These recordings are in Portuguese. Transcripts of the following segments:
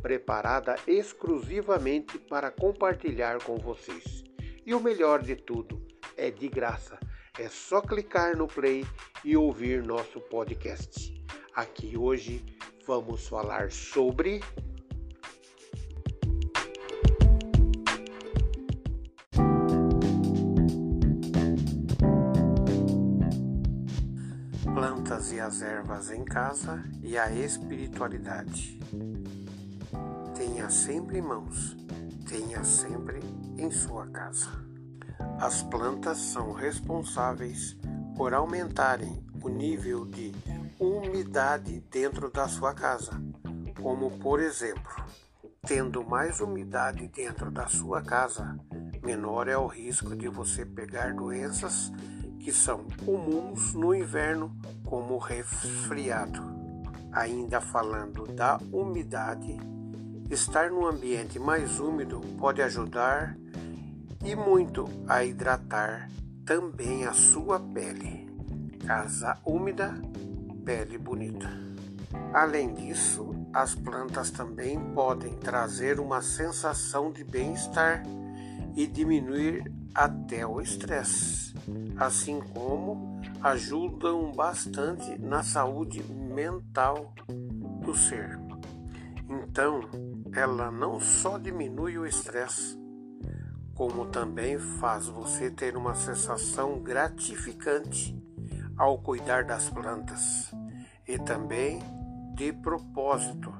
preparada exclusivamente para compartilhar com vocês. E o melhor de tudo, é de graça. É só clicar no play e ouvir nosso podcast. Aqui hoje vamos falar sobre plantas e as ervas em casa e a espiritualidade. Tenha sempre em mãos, tenha sempre em sua casa. As plantas são responsáveis por aumentarem o nível de umidade dentro da sua casa, como por exemplo, tendo mais umidade dentro da sua casa, menor é o risco de você pegar doenças que são comuns no inverno, como resfriado. Ainda falando da umidade, estar num ambiente mais úmido pode ajudar e muito a hidratar também a sua pele. Casa úmida, pele bonita. Além disso, as plantas também podem trazer uma sensação de bem-estar e diminuir até o estresse, assim como ajudam bastante na saúde mental do ser. Então, ela não só diminui o estresse, como também faz você ter uma sensação gratificante ao cuidar das plantas e também de propósito,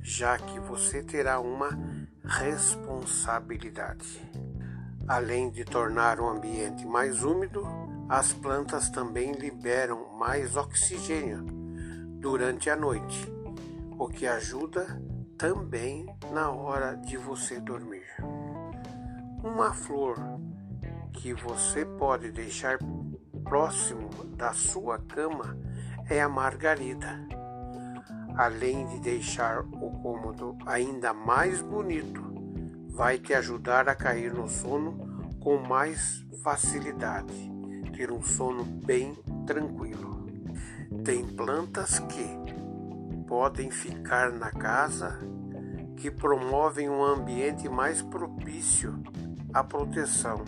já que você terá uma responsabilidade. Além de tornar o ambiente mais úmido, as plantas também liberam mais oxigênio durante a noite, o que ajuda também na hora de você dormir. Uma flor que você pode deixar próximo da sua cama é a margarida. Além de deixar o cômodo ainda mais bonito, vai te ajudar a cair no sono com mais facilidade, ter um sono bem tranquilo. Tem plantas que podem ficar na casa que promovem um ambiente mais propício à proteção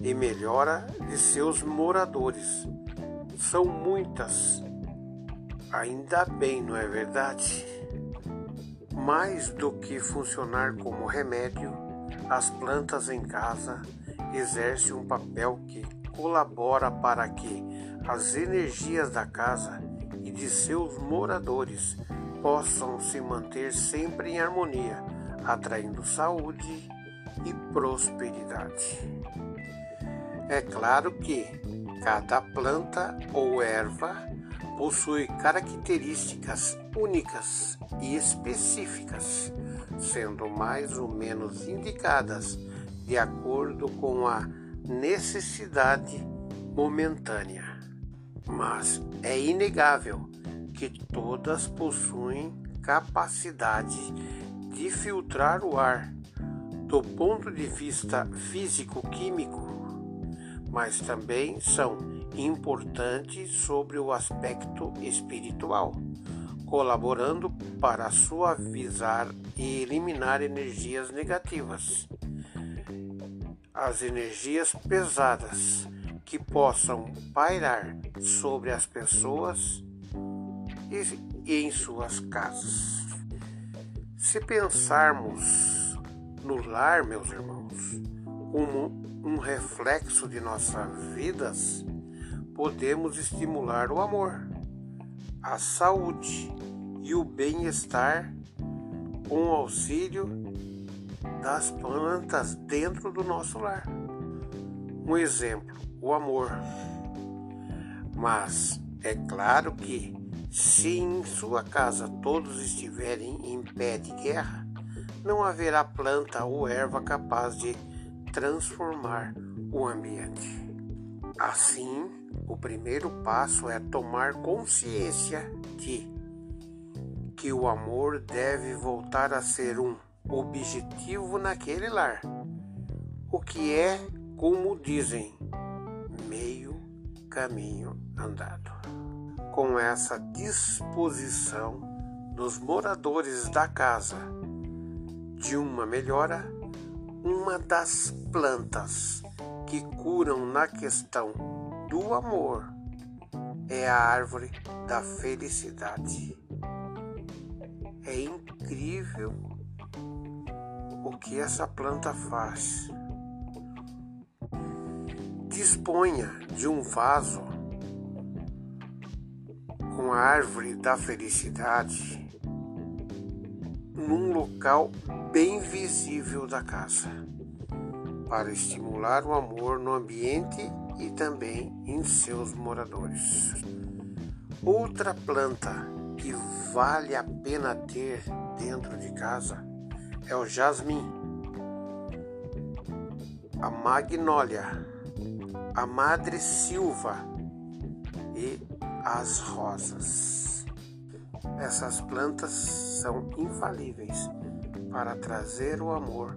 e melhora de seus moradores. São muitas. Ainda bem, não é verdade? Mais do que funcionar como remédio, as plantas em casa exercem um papel que colabora para que as energias da casa de seus moradores possam se manter sempre em harmonia, atraindo saúde e prosperidade. É claro que cada planta ou erva possui características únicas e específicas, sendo mais ou menos indicadas de acordo com a necessidade momentânea. Mas é inegável que todas possuem capacidade de filtrar o ar do ponto de vista físico-químico, mas também são importante sobre o aspecto espiritual, colaborando para suavizar e eliminar energias negativas. As energias pesadas que possam pairar sobre as pessoas e em suas casas. Se pensarmos no lar, meus irmãos, como um reflexo de nossas vidas, podemos estimular o amor, a saúde e o bem-estar com o auxílio das plantas dentro do nosso lar. Um exemplo, o amor. Mas é claro que, se em sua casa todos estiverem em pé de guerra, não haverá planta ou erva capaz de transformar o ambiente. Assim, o primeiro passo é tomar consciência de que o amor deve voltar a ser um objetivo naquele lar, o que é, como dizem, meio caminho andado. Com essa disposição dos moradores da casa de uma melhora, uma das plantas que curam na questão do amor é a árvore da felicidade. É incrível o que essa planta faz. Disponha de um vaso com a árvore da felicidade num local bem visível da casa, para estimular o amor no ambiente e também em seus moradores. Outra planta que vale a pena ter dentro de casa é o jasmim, a magnólia, a madre silva e as rosas. Essas plantas são infalíveis para trazer o amor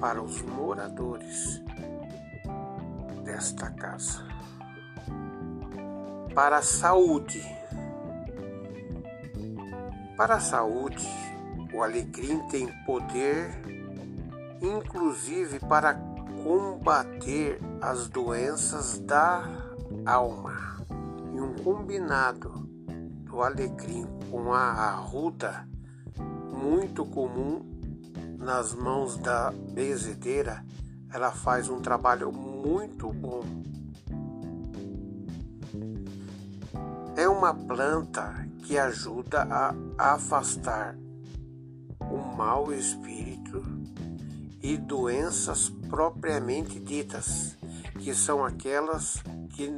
para os moradores desta casa. Para a saúde. Para a saúde, o alecrim tem poder, inclusive para combater as doenças da alma. E um combinado do alecrim com a arruda, muito comum nas mãos da benzedeira, ela faz um trabalho muito bom. É uma planta que ajuda a afastar o mau espírito e doenças propriamente ditas, que são aquelas que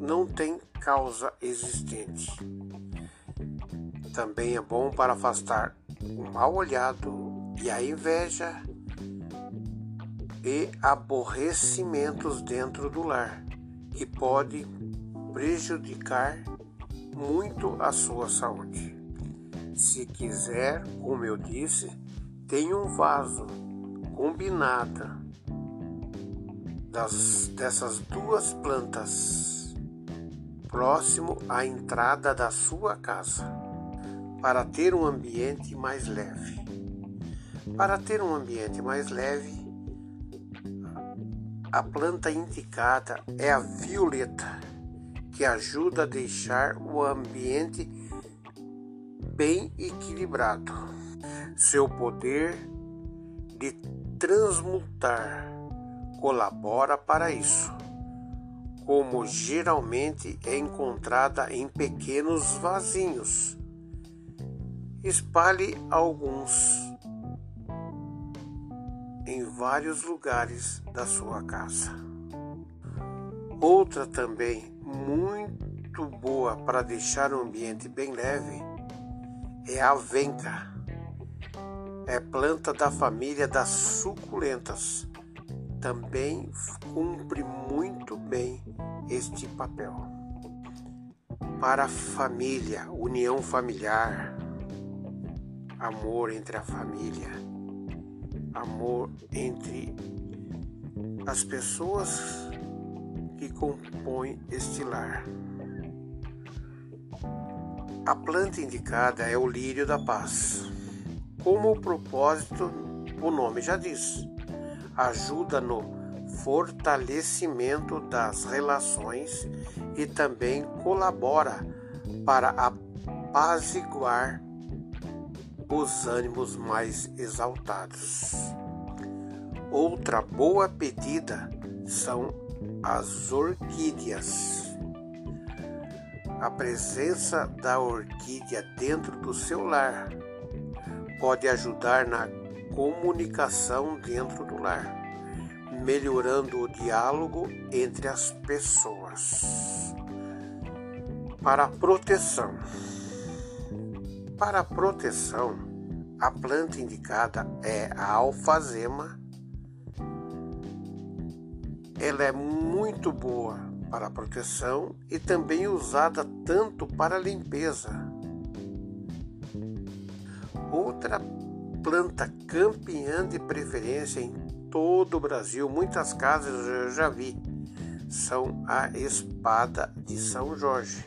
não têm causa existente. Também é bom para afastar o mal olhado e a inveja e aborrecimentos dentro do lar, que pode prejudicar muito a sua saúde. Se quiser, como eu disse, tem um vaso combinada das, dessas duas plantas próximo à entrada da sua casa para ter um ambiente mais leve. Para ter um ambiente mais leve, a planta indicada é a violeta, que ajuda a deixar o ambiente bem equilibrado. Seu poder de transmutar colabora para isso, como geralmente é encontrada em pequenos vasinhos. Espalhe alguns em vários lugares da sua casa. Outra também muito boa para deixar o ambiente bem leve é a venca. É planta da família das suculentas. Também cumpre muito bem este papel. Para a família, união familiar, amor entre a família, amor entre as pessoas que compõem este lar. A planta indicada é o lírio da paz. Como o propósito, o nome já diz, ajuda no fortalecimento das relações e também colabora para apaziguar os ânimos mais exaltados. Outra boa pedida são as orquídeas. A presença da orquídea dentro do seu lar pode ajudar na comunicação dentro do lar, melhorando o diálogo entre as pessoas. Para a proteção. Para a proteção, A planta indicada é a alfazema. Ela é muito boa para proteção e também usada tanto para limpeza. Outra planta campeã de preferência em todo o Brasil, muitas casas eu já vi, são a espada de São Jorge.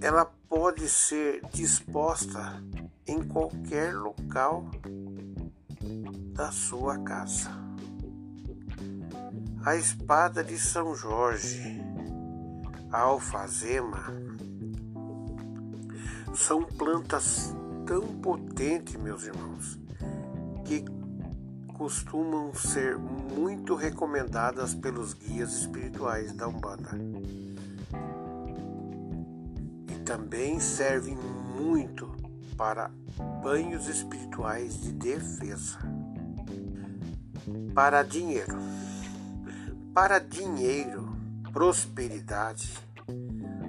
Ela pode ser disposta em qualquer local da sua casa. A espada de São Jorge, a alfazema, são plantas tão potentes, meus irmãos, que costumam ser muito recomendadas pelos guias espirituais da Umbanda. E também servem muito para banhos espirituais de defesa. Para dinheiro. Para dinheiro, prosperidade,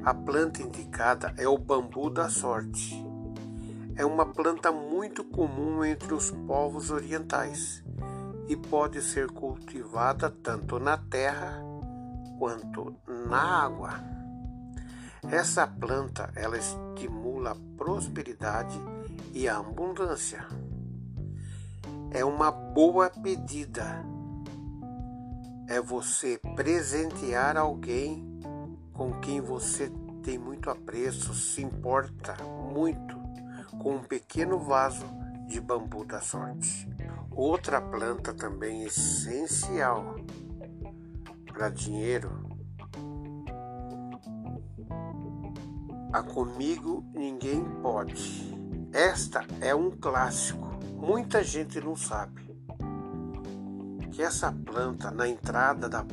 a planta indicada é o bambu da sorte é uma planta muito comum entre os povos orientais e pode ser cultivada tanto na terra quanto na água. Essa planta ela estimula a prosperidade e a abundância. É uma boa pedida. É você presentear alguém com quem você tem muito apreço, se importa muito com um pequeno vaso de bambu da sorte. Outra planta também essencial para dinheiro. A comigo ninguém pode. Esta é um clássico. Muita gente não sabe que essa planta na entrada da,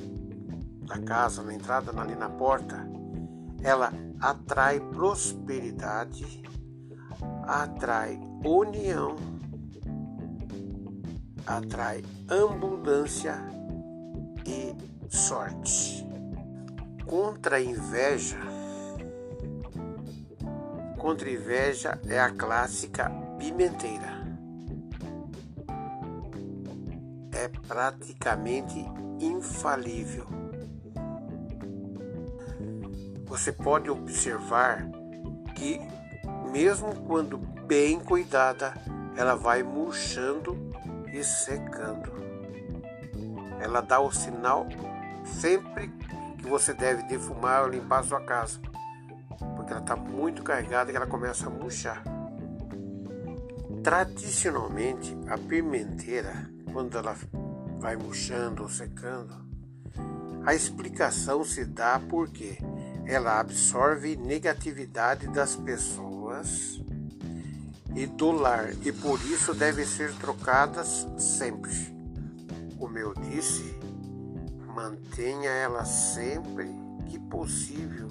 da casa, na entrada ali na porta, ela atrai prosperidade atrai união, atrai abundância e sorte. Contra a inveja, contra a inveja é a clássica pimenteira. É praticamente infalível. Você pode observar que mesmo quando bem cuidada, ela vai murchando e secando. Ela dá o sinal sempre que você deve defumar ou limpar a sua casa, porque ela está muito carregada e ela começa a murchar. Tradicionalmente, a pimenteira, quando ela vai murchando ou secando, a explicação se dá porque ela absorve negatividade das pessoas e do lar e por isso devem ser trocadas sempre. Como eu disse, mantenha ela sempre que possível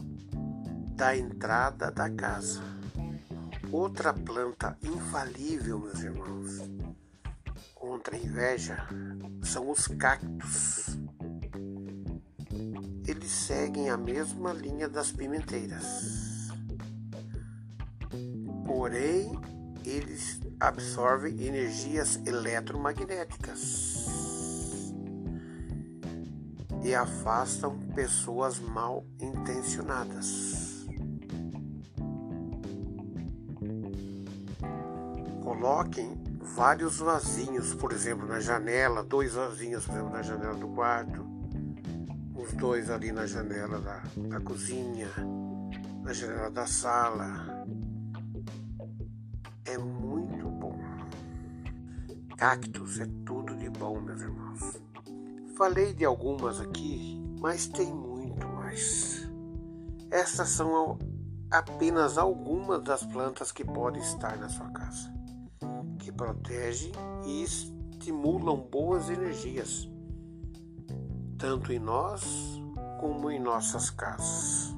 da entrada da casa. Outra planta infalível, meus irmãos, contra a inveja são os cactos. Eles seguem a mesma linha das pimenteiras porém eles absorvem energias eletromagnéticas e afastam pessoas mal intencionadas. Coloquem vários vasinhos, por exemplo, na janela, dois vasinhos, por exemplo, na janela do quarto, os dois ali na janela da, da cozinha, na janela da sala, é muito bom. Cactos é tudo de bom, meus irmãos. Falei de algumas aqui, mas tem muito mais. Essas são apenas algumas das plantas que podem estar na sua casa, que protegem e estimulam boas energias, tanto em nós como em nossas casas.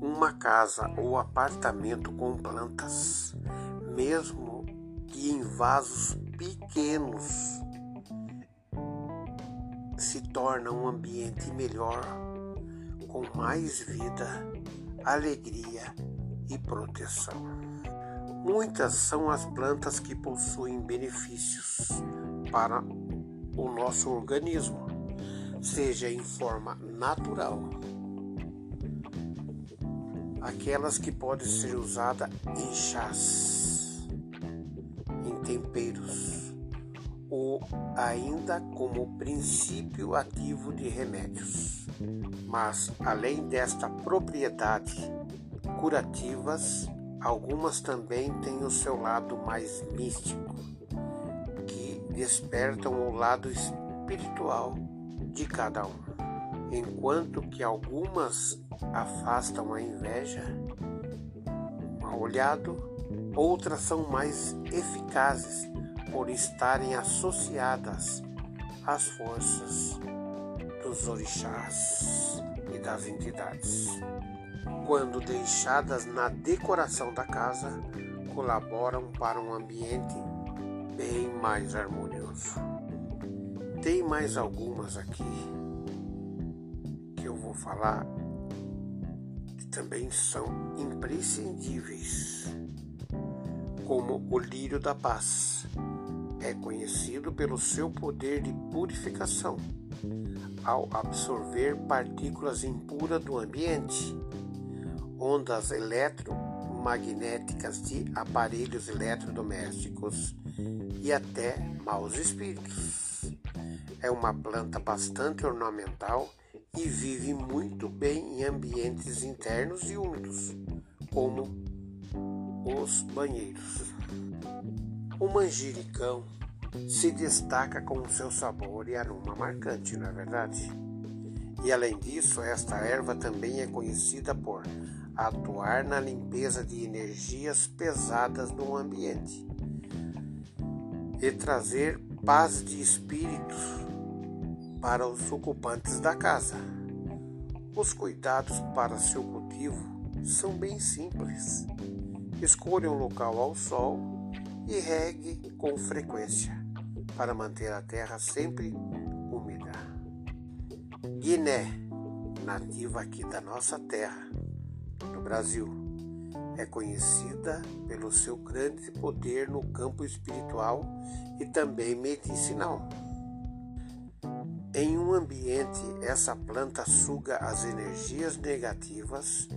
Uma casa ou apartamento com plantas, mesmo que em vasos pequenos, se torna um ambiente melhor, com mais vida, alegria e proteção. Muitas são as plantas que possuem benefícios para o nosso organismo, seja em forma natural, aquelas que podem ser usadas em chás, em temperos ou ainda como princípio ativo de remédios. Mas além desta propriedade curativas, algumas também têm o seu lado mais místico, que despertam o lado espiritual de cada um. Enquanto que algumas afastam a inveja, mal olhado, outras são mais eficazes por estarem associadas às forças dos orixás e das entidades. Quando deixadas na decoração da casa, colaboram para um ambiente bem mais harmonioso. Tem mais algumas aqui que eu vou falar que também são imprescindíveis, como o lírio da paz. É conhecido pelo seu poder de purificação ao absorver partículas impuras do ambiente, ondas eletromagnéticas de aparelhos eletrodomésticos e até maus espíritos. É uma planta bastante ornamental e vive muito bem em ambientes internos e úmidos, como os banheiros. O manjericão se destaca com seu sabor e aroma marcante, não é verdade? E além disso, esta erva também é conhecida por atuar na limpeza de energias pesadas no ambiente e trazer paz de espírito para os ocupantes da casa. Os cuidados para seu cultivo são bem simples. Escolha um local ao sol e regue com frequência para manter a terra sempre úmida. Guiné, nativa aqui da nossa terra, no Brasil, é conhecida pelo seu grande poder no campo espiritual e também medicinal. Em um ambiente, essa planta suga as energias negativas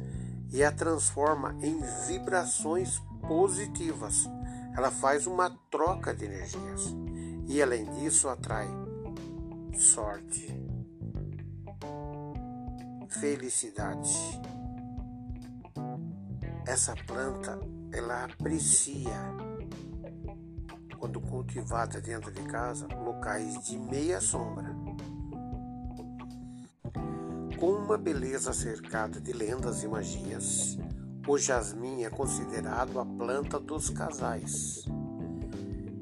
e a transforma em vibrações positivas. Ela faz uma troca de energias e além disso atrai sorte, felicidade. Essa planta ela aprecia quando cultivada dentro de casa locais de meia sombra. Com uma beleza cercada de lendas e magias, o jasmim é considerado a planta dos casais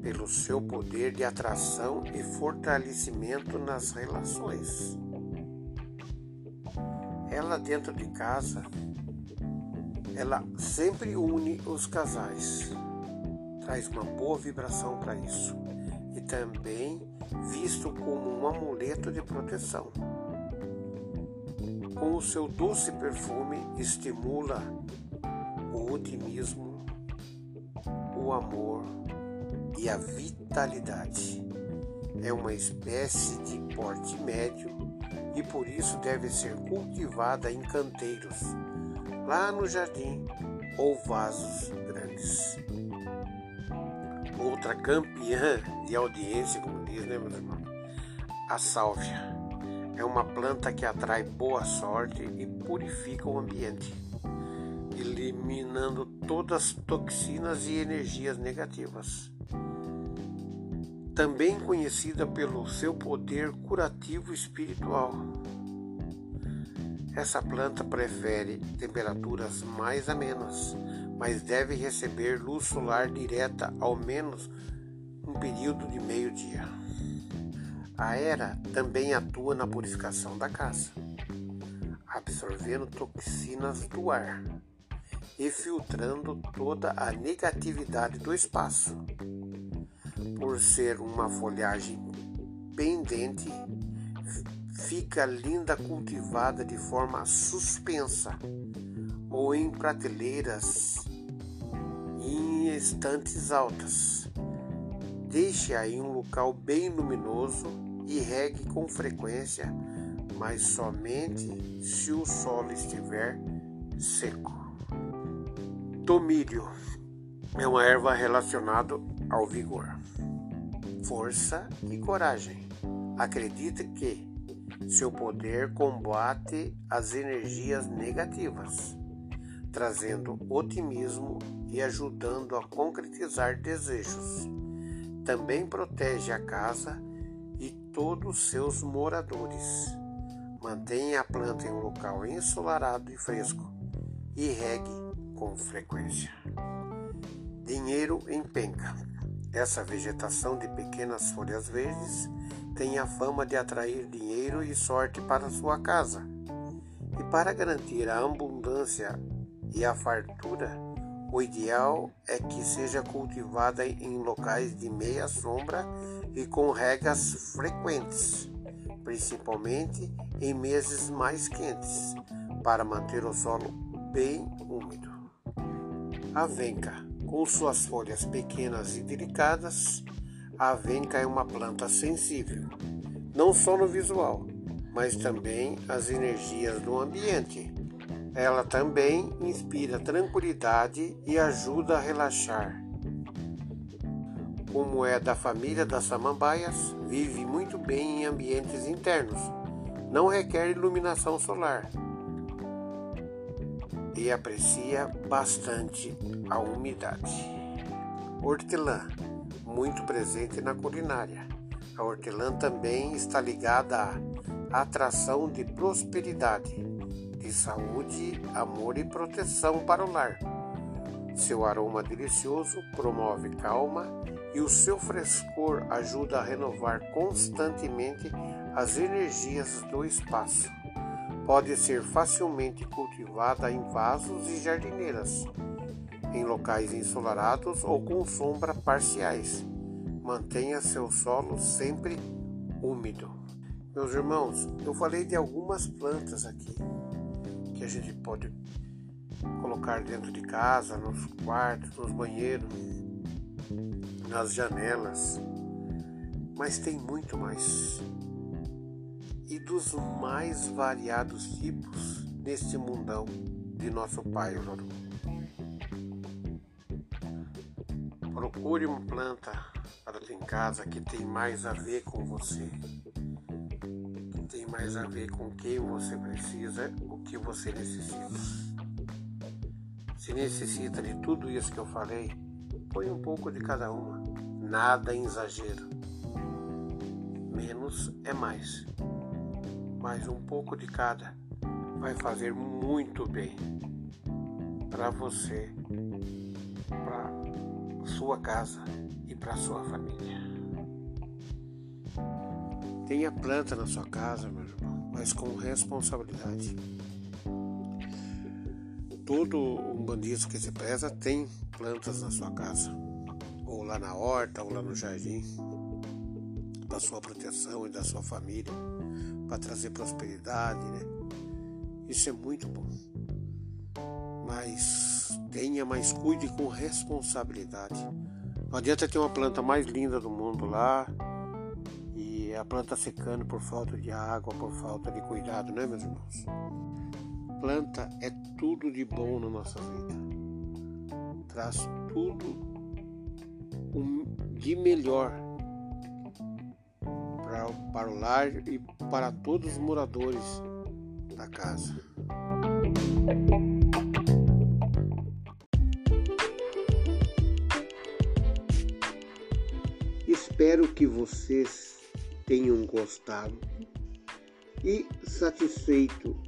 pelo seu poder de atração e fortalecimento nas relações. Ela dentro de casa, ela sempre une os casais, traz uma boa vibração para isso e também visto como um amuleto de proteção. Com o seu doce perfume, estimula o otimismo, o amor, e a vitalidade. É uma espécie de porte médio e por isso deve ser cultivada em canteiros, lá no jardim ou vasos grandes. Outra campeã de audiência, como diz, né, meus irmãos? A sálvia. É uma planta que atrai boa sorte e purifica o ambiente, eliminando todas as toxinas e energias negativas também conhecida pelo seu poder curativo espiritual. Essa planta prefere temperaturas mais amenas, mas deve receber luz solar direta ao menos um período de meio-dia. A era também atua na purificação da casa, absorvendo toxinas do ar e filtrando toda a negatividade do espaço por ser uma folhagem pendente, fica linda cultivada de forma suspensa ou em prateleiras em estantes altas. Deixe-a em um local bem luminoso e regue com frequência, mas somente se o solo estiver seco. Tomilho é uma erva relacionada ao vigor, força e coragem. Acredita que seu poder combate as energias negativas, trazendo otimismo e ajudando a concretizar desejos. Também protege a casa todos seus moradores. Mantenha a planta em um local ensolarado e fresco e regue com frequência. Dinheiro em penca. Essa vegetação de pequenas folhas verdes tem a fama de atrair dinheiro e sorte para sua casa. E para garantir a abundância e a fartura, o ideal é que seja cultivada em locais de meia sombra e com regas frequentes, principalmente em meses mais quentes, para manter o solo bem úmido. A venca, com suas folhas pequenas e delicadas, a venca é uma planta sensível, não só no visual, mas também às energias do ambiente. Ela também inspira tranquilidade e ajuda a relaxar. Como é da família das samambaias, vive muito bem em ambientes internos, não requer iluminação solar e aprecia bastante a umidade. Hortelã muito presente na culinária. A hortelã também está ligada à atração de prosperidade, de saúde, amor e proteção para o lar. Seu aroma delicioso promove calma e o seu frescor ajuda a renovar constantemente as energias do espaço. Pode ser facilmente cultivada em vasos e jardineiras em locais ensolarados ou com sombra parciais. Mantenha seu solo sempre úmido. Meus irmãos, eu falei de algumas plantas aqui que a gente pode colocar dentro de casa, nos quartos, nos banheiros, nas janelas, mas tem muito mais. E dos mais variados tipos neste mundão de nosso Pai, Loro. Procure uma planta para ter em casa que tem mais a ver com você, que tem mais a ver com quem você precisa, que você necessita. Se necessita de tudo isso que eu falei, põe um pouco de cada uma, nada em exagero. Menos é mais, mas um pouco de cada vai fazer muito bem para você, para sua casa e para sua família. Tenha planta na sua casa, meu irmão, mas com responsabilidade. Todo um bandido que se preza tem plantas na sua casa, ou lá na horta, ou lá no jardim, para sua proteção e da sua família, para trazer prosperidade, né? Isso é muito bom. Mas Tenha, mas cuide com responsabilidade. Não adianta ter uma planta mais linda do mundo lá e a planta secando por falta de água, por falta de cuidado, né, meus irmãos? Planta é tudo de bom na nossa vida. Traz tudo de melhor para, para o lar e para todos os moradores da casa. Espero que vocês tenham gostado e satisfeito